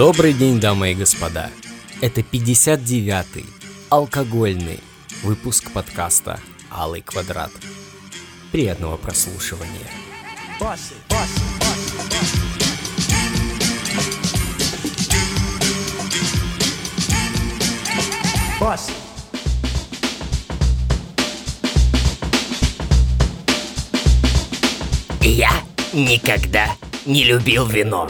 Добрый день, дамы и господа. Это 59-й алкогольный выпуск подкаста «Алый квадрат». Приятного прослушивания. Boss it. Я никогда не любил вино.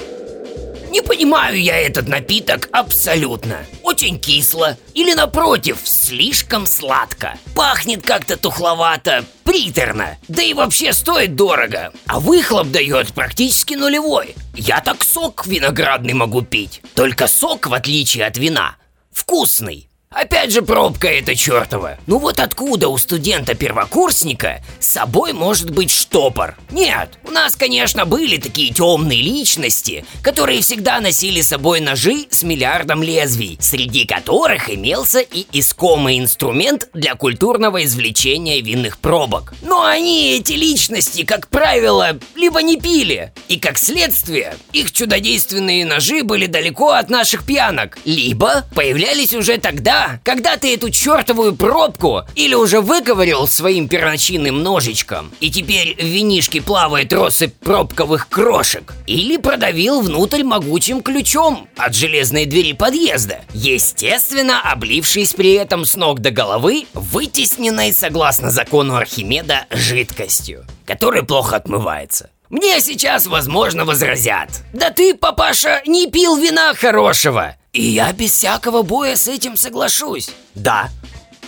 Не понимаю я этот напиток абсолютно. Очень кисло или напротив, слишком сладко. Пахнет как-то тухловато, приторно. Да и вообще стоит дорого. А выхлоп дает практически нулевой. Я так сок виноградный могу пить. Только сок, в отличие от вина, вкусный. Опять же пробка эта чертова. Ну вот откуда у студента-первокурсника с собой может быть штопор? Нет, у нас, конечно, были такие темные личности, которые всегда носили с собой ножи с миллиардом лезвий, среди которых имелся и искомый инструмент для культурного извлечения винных пробок. Но они, эти личности, как правило, либо не пили, и как следствие, их чудодейственные ножи были далеко от наших пьянок, либо появлялись уже тогда, когда ты эту чертовую пробку или уже выковырил своим перочинным ножичком, и теперь в винишке плавает россыпь пробковых крошек, или продавил внутрь могучим ключом от железной двери подъезда, естественно, облившись при этом с ног до головы, вытесненной, согласно закону Архимеда, жидкостью, которая плохо отмывается. Мне сейчас, возможно, возразят. Да ты, папаша, не пил вина хорошего. И я без всякого боя с этим соглашусь. Да,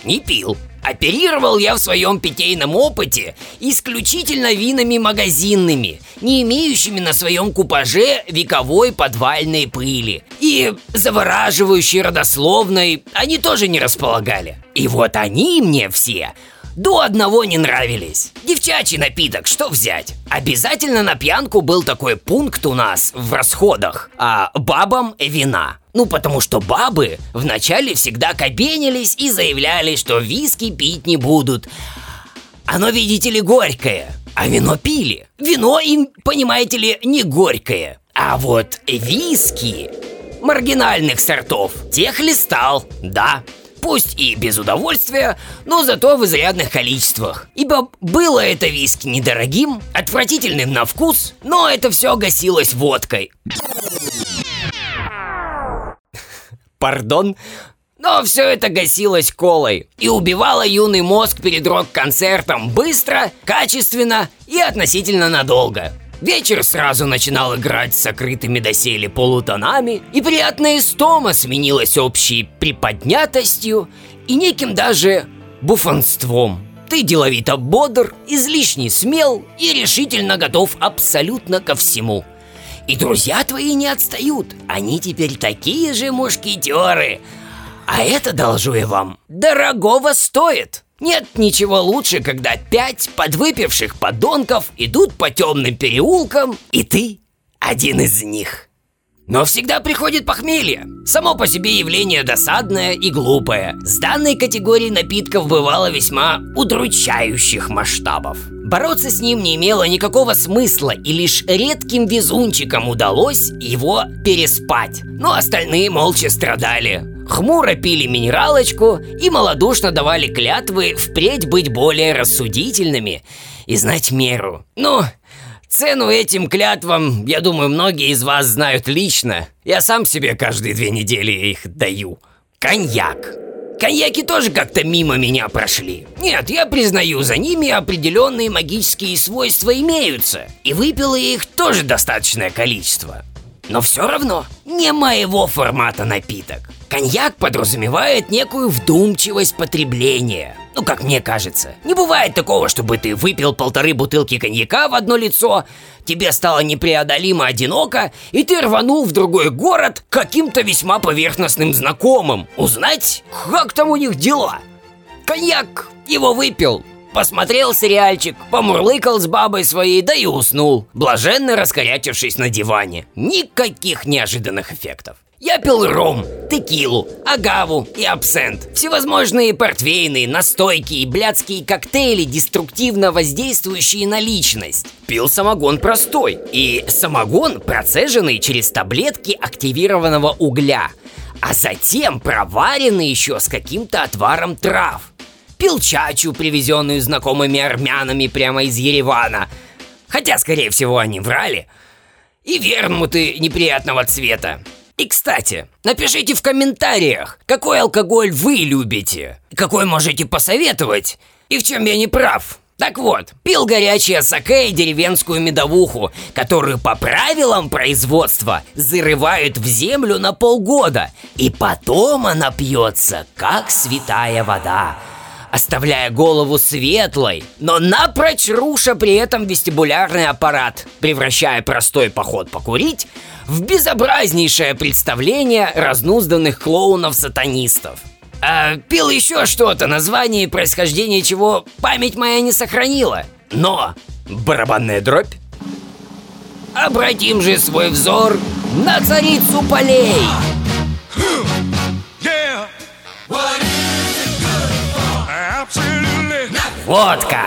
не пил. Оперировал я в своем питейном опыте исключительно винами магазинными, не имеющими на своем купаже вековой подвальной пыли. И завораживающей родословной они тоже не располагали. И вот они мне все до одного не нравились. Девчачий напиток, что взять? Обязательно на пьянку был такой пункт у нас в расходах. А бабам вина. Ну, потому что бабы вначале всегда кабенились и заявляли, что виски пить не будут. Оно, видите ли, горькое. А вино пили. Вино им, понимаете ли, не горькое. А вот виски маргинальных сортов тех листал, да. Пусть и без удовольствия, но зато в изрядных количествах. Ибо было это виски недорогим, отвратительным на вкус, но это все гасилось водкой. Пардон, но все это гасилось колой и убивало юный мозг перед рок-концертом быстро, качественно и относительно надолго. Вечер сразу начинал играть с сокрытыми доселе полутонами, и приятная истома сменилась общей приподнятостью и неким даже буфонством. Ты деловито бодр, излишне смел и решительно готов абсолютно ко всему. И друзья твои не отстают, они теперь такие же мушкетеры. А это, должу я вам, дорогого стоит. Нет ничего лучше, когда пять подвыпивших подонков идут по темным переулкам, и ты один из них. Но всегда приходит похмелье. Само по себе явление досадное и глупое. С данной категорией напитков бывало весьма удручающих масштабов. Бороться с ним не имело никакого смысла, и лишь редким везунчикам удалось его переспать. Но остальные молча страдали. Хмуро пили минералочку и малодушно давали клятвы впредь быть более рассудительными и знать меру. Ну, Цену этим клятвам, я думаю, многие из вас знают лично. Я сам себе каждые две недели их даю. Коньяк. Коньяки тоже как-то мимо меня прошли. Нет, я признаю, за ними определенные магические свойства имеются. И выпил я их тоже достаточное количество. Но все равно не моего формата напиток. Коньяк подразумевает некую вдумчивость потребления. Ну, как мне кажется. Не бывает такого, чтобы ты выпил полторы бутылки коньяка в одно лицо, тебе стало непреодолимо одиноко, и ты рванул в другой город каким-то весьма поверхностным знакомым. Узнать, как там у них дела. Коньяк его выпил, Посмотрел сериальчик, помурлыкал с бабой своей, да и уснул, блаженно раскорячившись на диване. Никаких неожиданных эффектов. Я пил ром, текилу, агаву и абсент. Всевозможные портвейны, настойки и блядские коктейли, деструктивно воздействующие на личность. Пил самогон простой. И самогон, процеженный через таблетки активированного угля. А затем проваренный еще с каким-то отваром трав. Пил чачу, привезенную знакомыми армянами прямо из Еревана. Хотя, скорее всего, они врали. И вермуты неприятного цвета. И, кстати, напишите в комментариях, какой алкоголь вы любите, какой можете посоветовать и в чем я не прав. Так вот, пил горячее саке и деревенскую медовуху, которую по правилам производства зарывают в землю на полгода, и потом она пьется, как святая вода, оставляя голову светлой, но напрочь руша при этом вестибулярный аппарат, превращая простой поход покурить в безобразнейшее представление разнузданных клоунов-сатанистов. А, пил еще что-то, название и происхождение чего память моя не сохранила. Но барабанная дробь? Обратим же свой взор на царицу полей. Водка.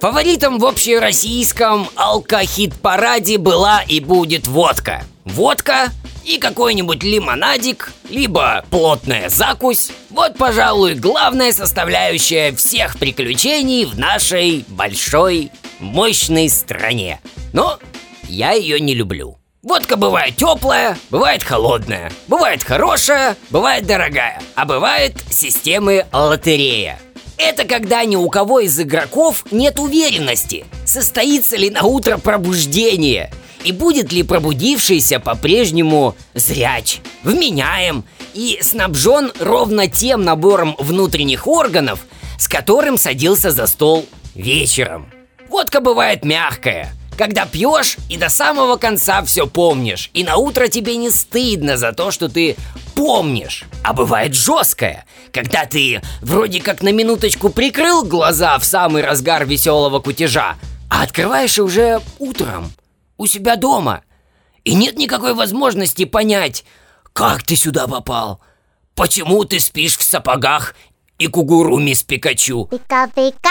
Фаворитом в общероссийском алкохит-параде была и будет водка. Водка и какой-нибудь лимонадик, либо плотная закусь. Вот, пожалуй, главная составляющая всех приключений в нашей большой, мощной стране. Но я ее не люблю. Водка бывает теплая, бывает холодная, бывает хорошая, бывает дорогая, а бывает системы лотерея. Это когда ни у кого из игроков нет уверенности, состоится ли на утро пробуждение и будет ли пробудившийся по-прежнему зряч, вменяем и снабжен ровно тем набором внутренних органов, с которым садился за стол вечером. Водка бывает мягкая, когда пьешь и до самого конца все помнишь, и на утро тебе не стыдно за то, что ты помнишь. А бывает жесткая, когда ты вроде как на минуточку прикрыл глаза в самый разгар веселого кутежа, а открываешь уже утром, у себя дома. И нет никакой возможности понять, как ты сюда попал, почему ты спишь в сапогах и кугуруми с Пикачу. Пика-пика!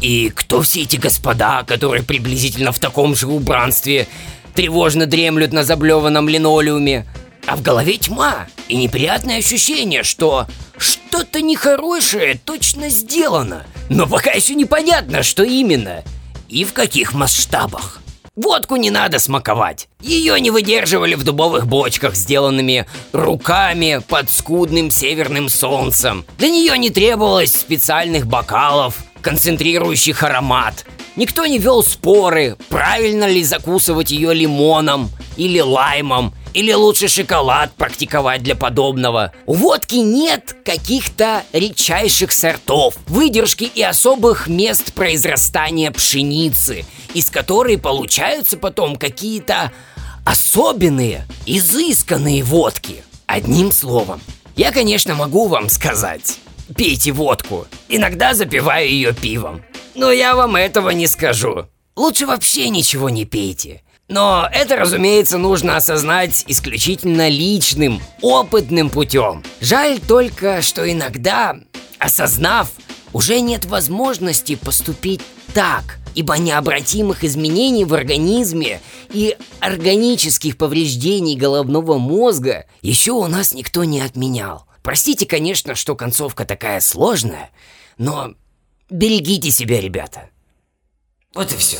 И кто все эти господа, которые приблизительно в таком же убранстве тревожно дремлют на заблеванном линолеуме? А в голове тьма и неприятное ощущение, что что-то нехорошее точно сделано, но пока еще непонятно, что именно и в каких масштабах. Водку не надо смаковать. Ее не выдерживали в дубовых бочках, сделанными руками под скудным северным солнцем. Для нее не требовалось специальных бокалов, концентрирующих аромат. Никто не вел споры, правильно ли закусывать ее лимоном или лаймом, или лучше шоколад практиковать для подобного. У водки нет каких-то редчайших сортов, выдержки и особых мест произрастания пшеницы, из которой получаются потом какие-то особенные, изысканные водки. Одним словом, я, конечно, могу вам сказать, пейте водку, иногда запиваю ее пивом. Но я вам этого не скажу. Лучше вообще ничего не пейте. Но это, разумеется, нужно осознать исключительно личным, опытным путем. Жаль только, что иногда, осознав, уже нет возможности поступить так, ибо необратимых изменений в организме и органических повреждений головного мозга еще у нас никто не отменял. Простите, конечно, что концовка такая сложная, но берегите себя, ребята. Вот и все.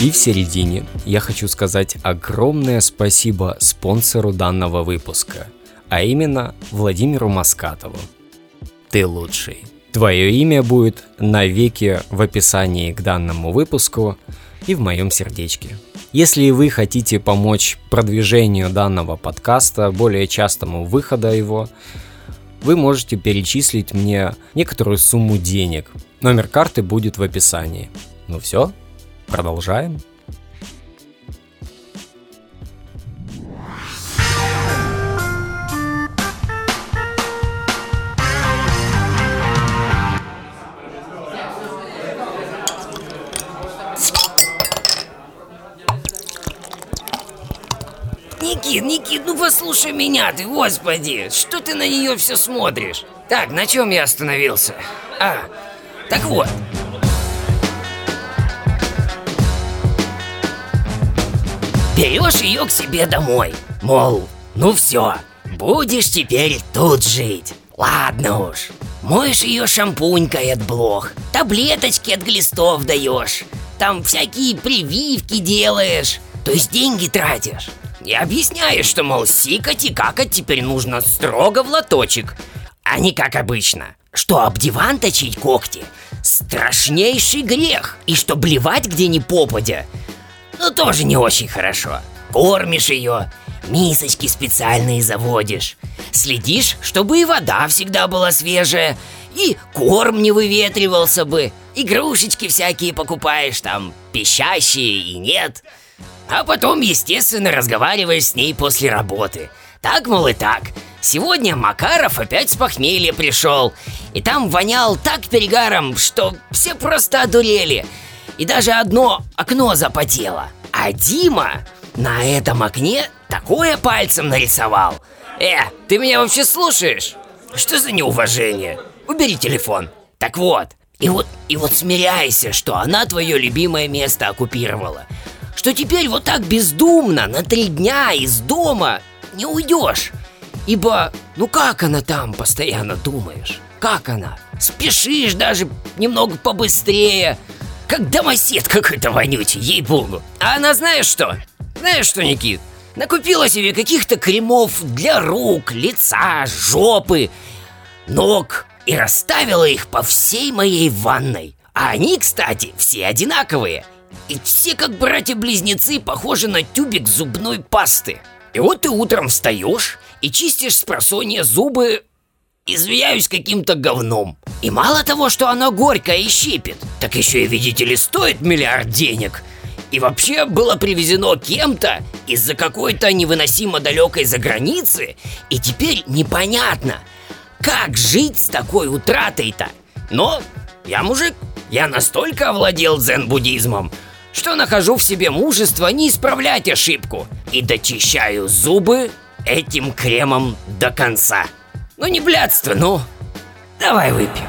И в середине я хочу сказать огромное спасибо спонсору данного выпуска, а именно Владимиру Маскатову. Ты лучший. Твое имя будет навеки в описании к данному выпуску и в моем сердечке. Если вы хотите помочь продвижению данного подкаста, более частому выхода его, вы можете перечислить мне некоторую сумму денег. Номер карты будет в описании. Ну все, продолжаем. Никит, Никит, ну послушай меня ты, господи, что ты на нее все смотришь? Так, на чем я остановился? А, так вот. Берешь ее к себе домой, мол, ну все, будешь теперь тут жить. Ладно уж. Моешь ее шампунькой от блох, таблеточки от глистов даешь, там всякие прививки делаешь, то есть деньги тратишь. И объясняешь, что, мол, сикать и какать теперь нужно строго в лоточек, а не как обычно. Что об диван точить когти – страшнейший грех, и что блевать где ни попадя – ну тоже не очень хорошо. Кормишь ее, мисочки специальные заводишь, следишь, чтобы и вода всегда была свежая, и корм не выветривался бы, игрушечки всякие покупаешь, там, пищащие и нет. А потом, естественно, разговариваешь с ней после работы. Так, мол, и так. Сегодня Макаров опять с похмелья пришел, и там вонял так перегаром, что все просто одурели – и даже одно окно запотело. А Дима на этом окне такое пальцем нарисовал. Э, ты меня вообще слушаешь? Что за неуважение? Убери телефон. Так вот, и вот, и вот смиряйся, что она твое любимое место оккупировала. Что теперь вот так бездумно на три дня из дома не уйдешь. Ибо, ну как она там постоянно думаешь? Как она? Спешишь даже немного побыстрее, как домосед какой-то вонючий, ей-богу. А она знаешь что? Знаешь что, Никит? Накупила себе каких-то кремов для рук, лица, жопы, ног и расставила их по всей моей ванной. А они, кстати, все одинаковые. И все как братья-близнецы похожи на тюбик зубной пасты. И вот ты утром встаешь и чистишь с просонья зубы извияюсь каким-то говном. И мало того, что оно горькое и щипет, так еще и, видите ли, стоит миллиард денег. И вообще было привезено кем-то из-за какой-то невыносимо далекой заграницы, и теперь непонятно, как жить с такой утратой-то. Но я мужик, я настолько овладел дзен-буддизмом, что нахожу в себе мужество не исправлять ошибку и дочищаю зубы этим кремом до конца. Ну не блядство, ну. Давай выпьем.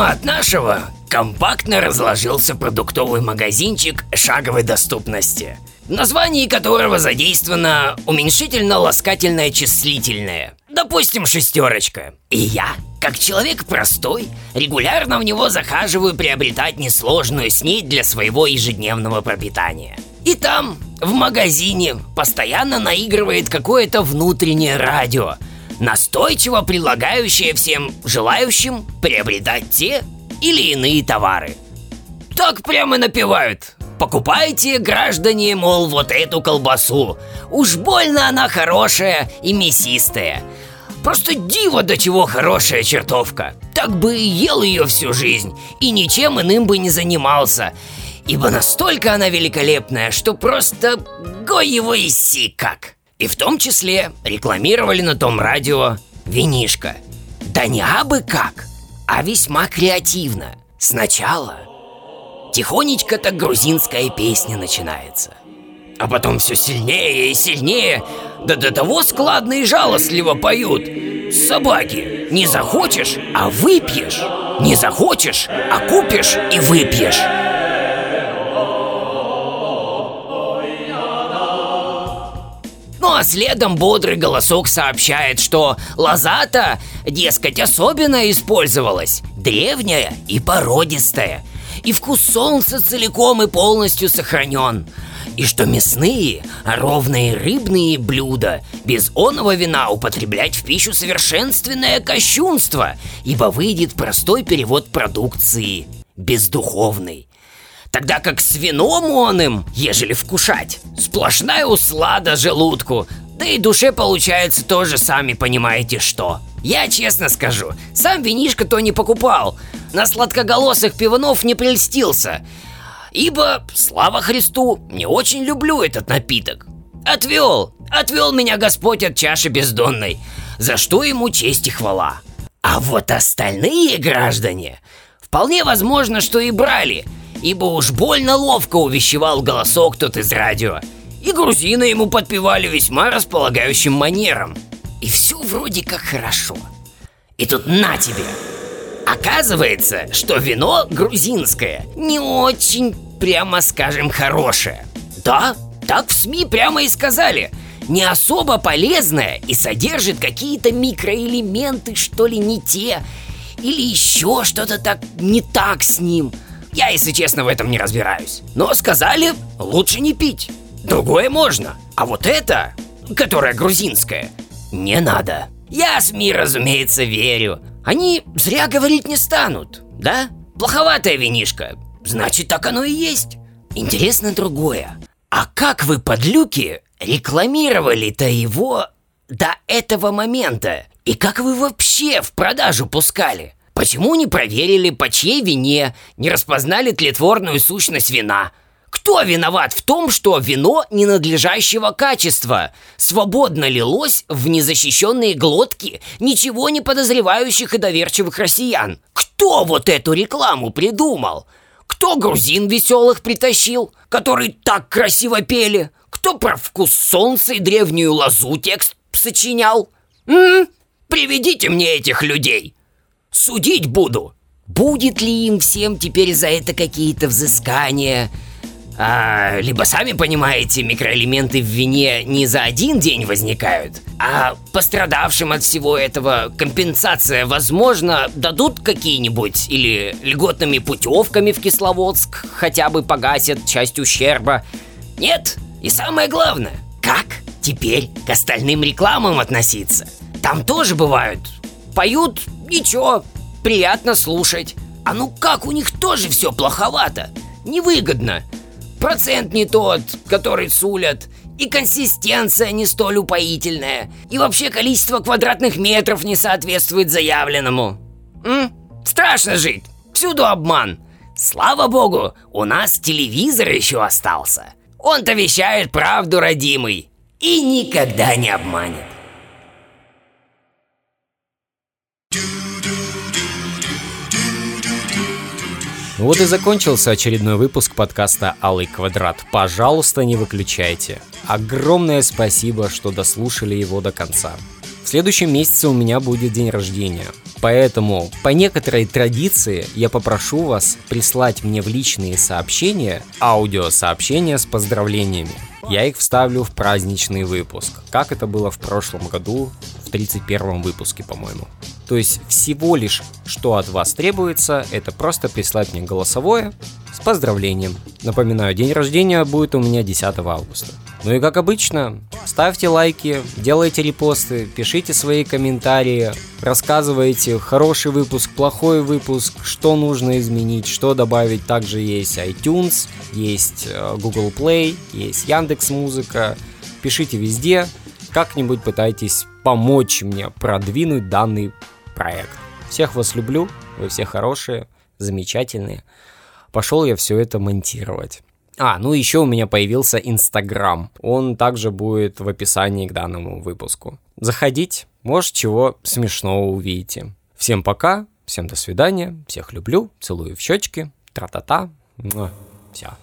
Дома от нашего компактно разложился продуктовый магазинчик шаговой доступности, в названии которого задействовано уменьшительно-ласкательное числительное. Допустим, шестерочка. И я, как человек простой, регулярно в него захаживаю приобретать несложную снедь для своего ежедневного пропитания. И там, в магазине, постоянно наигрывает какое-то внутреннее радио, настойчиво предлагающее всем желающим приобретать те или иные товары. Так прямо напевают. Покупайте, граждане, мол, вот эту колбасу. Уж больно она хорошая и мясистая. Просто диво до чего хорошая чертовка. Так бы и ел ее всю жизнь, и ничем иным бы не занимался. Ибо настолько она великолепная, что просто го его иси как. И в том числе рекламировали на том радио винишко. Да не абы как, а весьма креативно. Сначала тихонечко так грузинская песня начинается. А потом все сильнее и сильнее, да до того складно и жалостливо поют. Собаки, не захочешь, а выпьешь. Не захочешь, а купишь и выпьешь. Следом бодрый голосок сообщает, что лозата, дескать, особенно использовалась, древняя и породистая, и вкус солнца целиком и полностью сохранен, и что мясные, а ровные рыбные блюда без оного вина употреблять в пищу совершенственное кощунство, ибо выйдет простой перевод продукции – бездуховный. Тогда как с вином он им, ежели вкушать, сплошная услада желудку, Да и душе получается тоже сами понимаете что. Я честно скажу, сам винишко-то не покупал. На сладкоголосых пиванов не прельстился. Ибо, слава Христу, не очень люблю этот напиток. Отвел, отвел меня Господь от чаши бездонной, за что ему честь и хвала. А вот остальные граждане, вполне возможно, что и брали, ибо уж больно ловко увещевал голосок тот из радио. И грузины ему подпевали весьма располагающим манером. И все вроде как хорошо. И тут на тебе! Оказывается, что вино грузинское не очень, прямо скажем, хорошее. Да, так в СМИ прямо и сказали. Не особо полезное и содержит какие-то микроэлементы, что ли, не те. Или еще что-то так не так с ним. Я, если честно, в этом не разбираюсь. Но сказали, лучше не пить. Другое можно. А вот это, которое грузинское, не надо. Я СМИ, разумеется, верю. Они зря говорить не станут, да? Плоховатая винишка. Значит, так оно и есть. Интересно другое. А как вы, подлюки, рекламировали-то его до этого момента? И как вы вообще в продажу пускали? Почему не проверили, по чьей вине, не распознали тлетворную сущность вина? Кто виноват в том, что вино ненадлежащего качества свободно лилось в незащищенные глотки ничего не подозревающих и доверчивых россиян? Кто вот эту рекламу придумал? Кто грузин веселых притащил, который так красиво пели? Кто про вкус солнца и древнюю лозу текст сочинял? М? Приведите мне этих людей. Судить буду. Будет ли им всем теперь за это какие-то взыскания? А, либо сами понимаете, микроэлементы в вине не за один день возникают, а пострадавшим от всего этого компенсация, возможно, дадут какие-нибудь или льготными путевками в Кисловодск хотя бы погасят часть ущерба. Нет, и самое главное, как теперь к остальным рекламам относиться? Там тоже бывают. Поют, ничего, приятно слушать. А ну как у них тоже все плоховато? Невыгодно. Процент не тот, который сулят, и консистенция не столь упоительная, и вообще количество квадратных метров не соответствует заявленному. М? Страшно жить, всюду обман. Слава богу, у нас телевизор еще остался. Он-то вещает правду, родимый, и никогда не обманет. Вот и закончился очередной выпуск подкаста «Алый квадрат». Пожалуйста, не выключайте. Огромное спасибо, что дослушали его до конца. В следующем месяце у меня будет день рождения. Поэтому, по некоторой традиции, я попрошу вас прислать мне в личные сообщения аудиосообщения с поздравлениями. Я их вставлю в праздничный выпуск, как это было в прошлом году, в 31 выпуске, по-моему. То есть всего лишь, что от вас требуется, это просто прислать мне голосовое с поздравлением. Напоминаю, день рождения будет у меня 10 августа. Ну и как обычно, ставьте лайки, делайте репосты, пишите свои комментарии, рассказывайте хороший выпуск, плохой выпуск, что нужно изменить, что добавить. Также есть iTunes, есть э, Google Play, есть Яндекс Музыка. Пишите везде, как-нибудь пытайтесь помочь мне продвинуть данный проект. Всех вас люблю, вы все хорошие, замечательные. Пошел я все это монтировать. А, ну еще у меня появился Инстаграм. Он также будет в описании к данному выпуску. Заходите, может чего смешного увидите. Всем пока, всем до свидания, всех люблю, целую в щечки, тра-та-та, все.